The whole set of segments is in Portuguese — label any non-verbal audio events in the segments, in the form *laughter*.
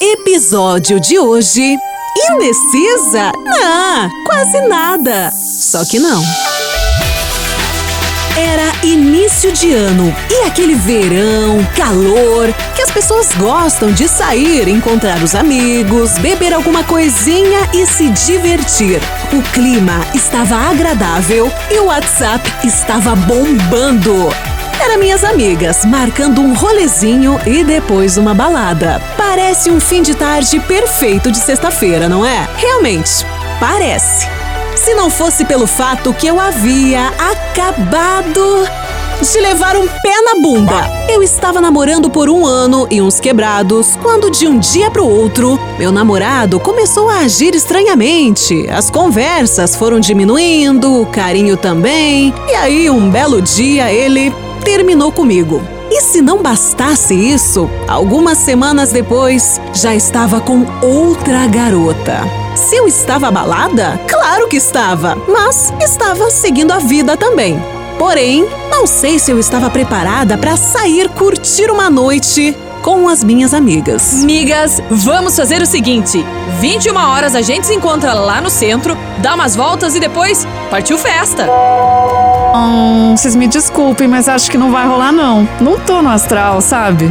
Episódio de hoje. Indecisa? Não, quase nada. Só que não. Era início de ano e aquele verão, calor, que as pessoas gostam de sair, encontrar os amigos, beber alguma coisinha e se divertir. O clima estava agradável e o WhatsApp estava bombando. Era minhas amigas marcando um rolezinho e depois uma balada. Parece um fim de tarde perfeito de sexta-feira, não é? Realmente, parece. Se não fosse pelo fato que eu havia acabado de levar um pé na bunda. Eu estava namorando por um ano e uns quebrados, quando de um dia para o outro, meu namorado começou a agir estranhamente. As conversas foram diminuindo, o carinho também, e aí um belo dia ele terminou comigo. E se não bastasse isso, algumas semanas depois já estava com outra garota. Se eu estava abalada? Claro que estava, mas estava seguindo a vida também. Porém, não sei se eu estava preparada para sair curtir uma noite com as minhas amigas. Migas, vamos fazer o seguinte: 21 horas a gente se encontra lá no centro, dá umas voltas e depois partiu festa. Hum, vocês me desculpem, mas acho que não vai rolar não. Não tô no astral, sabe?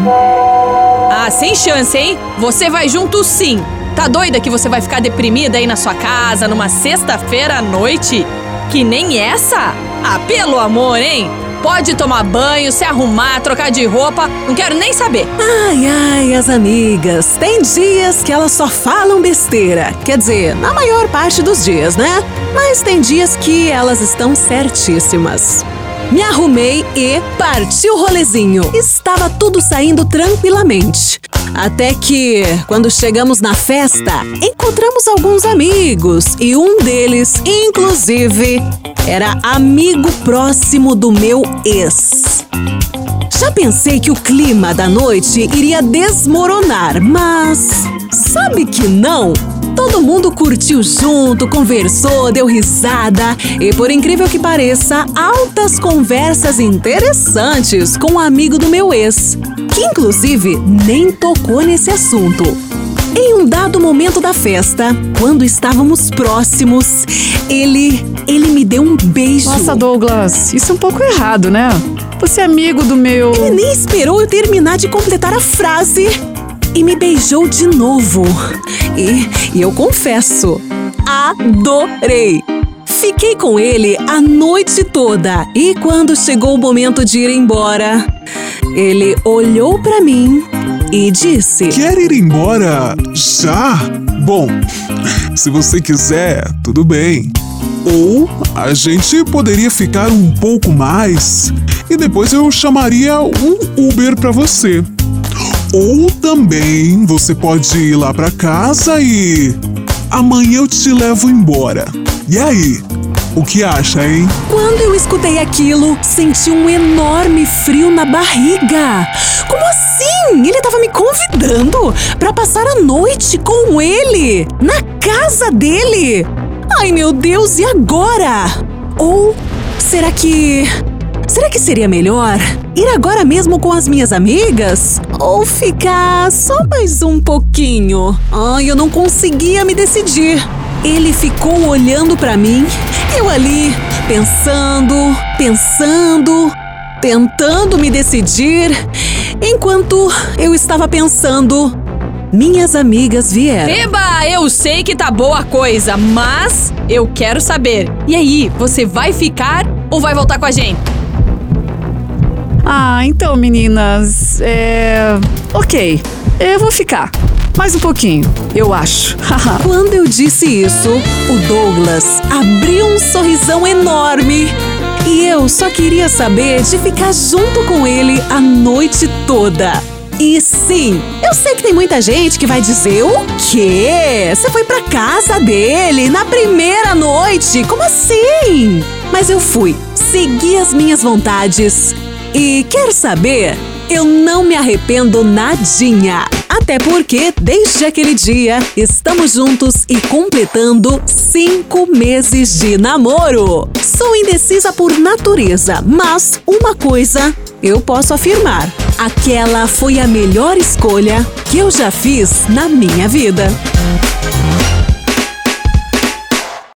Ah, sem chance, hein? Você vai junto sim. Tá doida que você vai ficar deprimida aí na sua casa numa sexta-feira à noite? Que nem essa? Ah, pelo amor, hein? Pode tomar banho, se arrumar, trocar de roupa, não quero nem saber. Ai, ai, as amigas. Tem dias que elas só falam besteira. Quer dizer, na maior parte dos dias, né? Mas tem dias que elas estão certíssimas. Me arrumei e partiu o rolezinho. Estava tudo saindo tranquilamente. Até que, quando chegamos na festa, encontramos alguns amigos e um deles, inclusive, era amigo próximo do meu ex. Já pensei que o clima da noite iria desmoronar, mas sabe que não? Todo mundo curtiu junto, conversou, deu risada e, por incrível que pareça, altas conversas interessantes com um amigo do meu ex, que inclusive nem tocou nesse assunto. Em um dado momento da festa, quando estávamos próximos, ele. ele me deu um beijo. Nossa, Douglas, isso é um pouco errado, né? Você é amigo do meu. Ele nem esperou eu terminar de completar a frase e me beijou de novo. E, e eu confesso, adorei! Fiquei com ele a noite toda e quando chegou o momento de ir embora, ele olhou para mim e disse: Quer ir embora? Já? Bom, se você quiser, tudo bem. Ou a gente poderia ficar um pouco mais e depois eu chamaria um Uber para você. Ou também você pode ir lá para casa e amanhã eu te levo embora. E aí? O que acha, hein? Quando eu escutei aquilo, senti um enorme frio na barriga. Como assim? Ele estava me convidando para passar a noite com ele na casa dele. Ai, meu Deus, e agora? Ou será que Será que seria melhor ir agora mesmo com as minhas amigas? Ou ficar só mais um pouquinho? Ai, eu não conseguia me decidir. Ele ficou olhando para mim, eu ali, pensando, pensando, tentando me decidir. Enquanto eu estava pensando, minhas amigas vieram. Eba, eu sei que tá boa a coisa, mas eu quero saber. E aí, você vai ficar ou vai voltar com a gente? Ah, então, meninas, é. Ok, eu vou ficar. Mais um pouquinho, eu acho. *laughs* Quando eu disse isso, o Douglas abriu um sorrisão enorme. E eu só queria saber de ficar junto com ele a noite toda. E sim, eu sei que tem muita gente que vai dizer: o quê? Você foi pra casa dele na primeira noite? Como assim? Mas eu fui, segui as minhas vontades e quer saber? Eu não me arrependo nadinha. Até porque, desde aquele dia, estamos juntos e completando cinco meses de namoro. Sou indecisa por natureza, mas uma coisa eu posso afirmar: aquela foi a melhor escolha que eu já fiz na minha vida.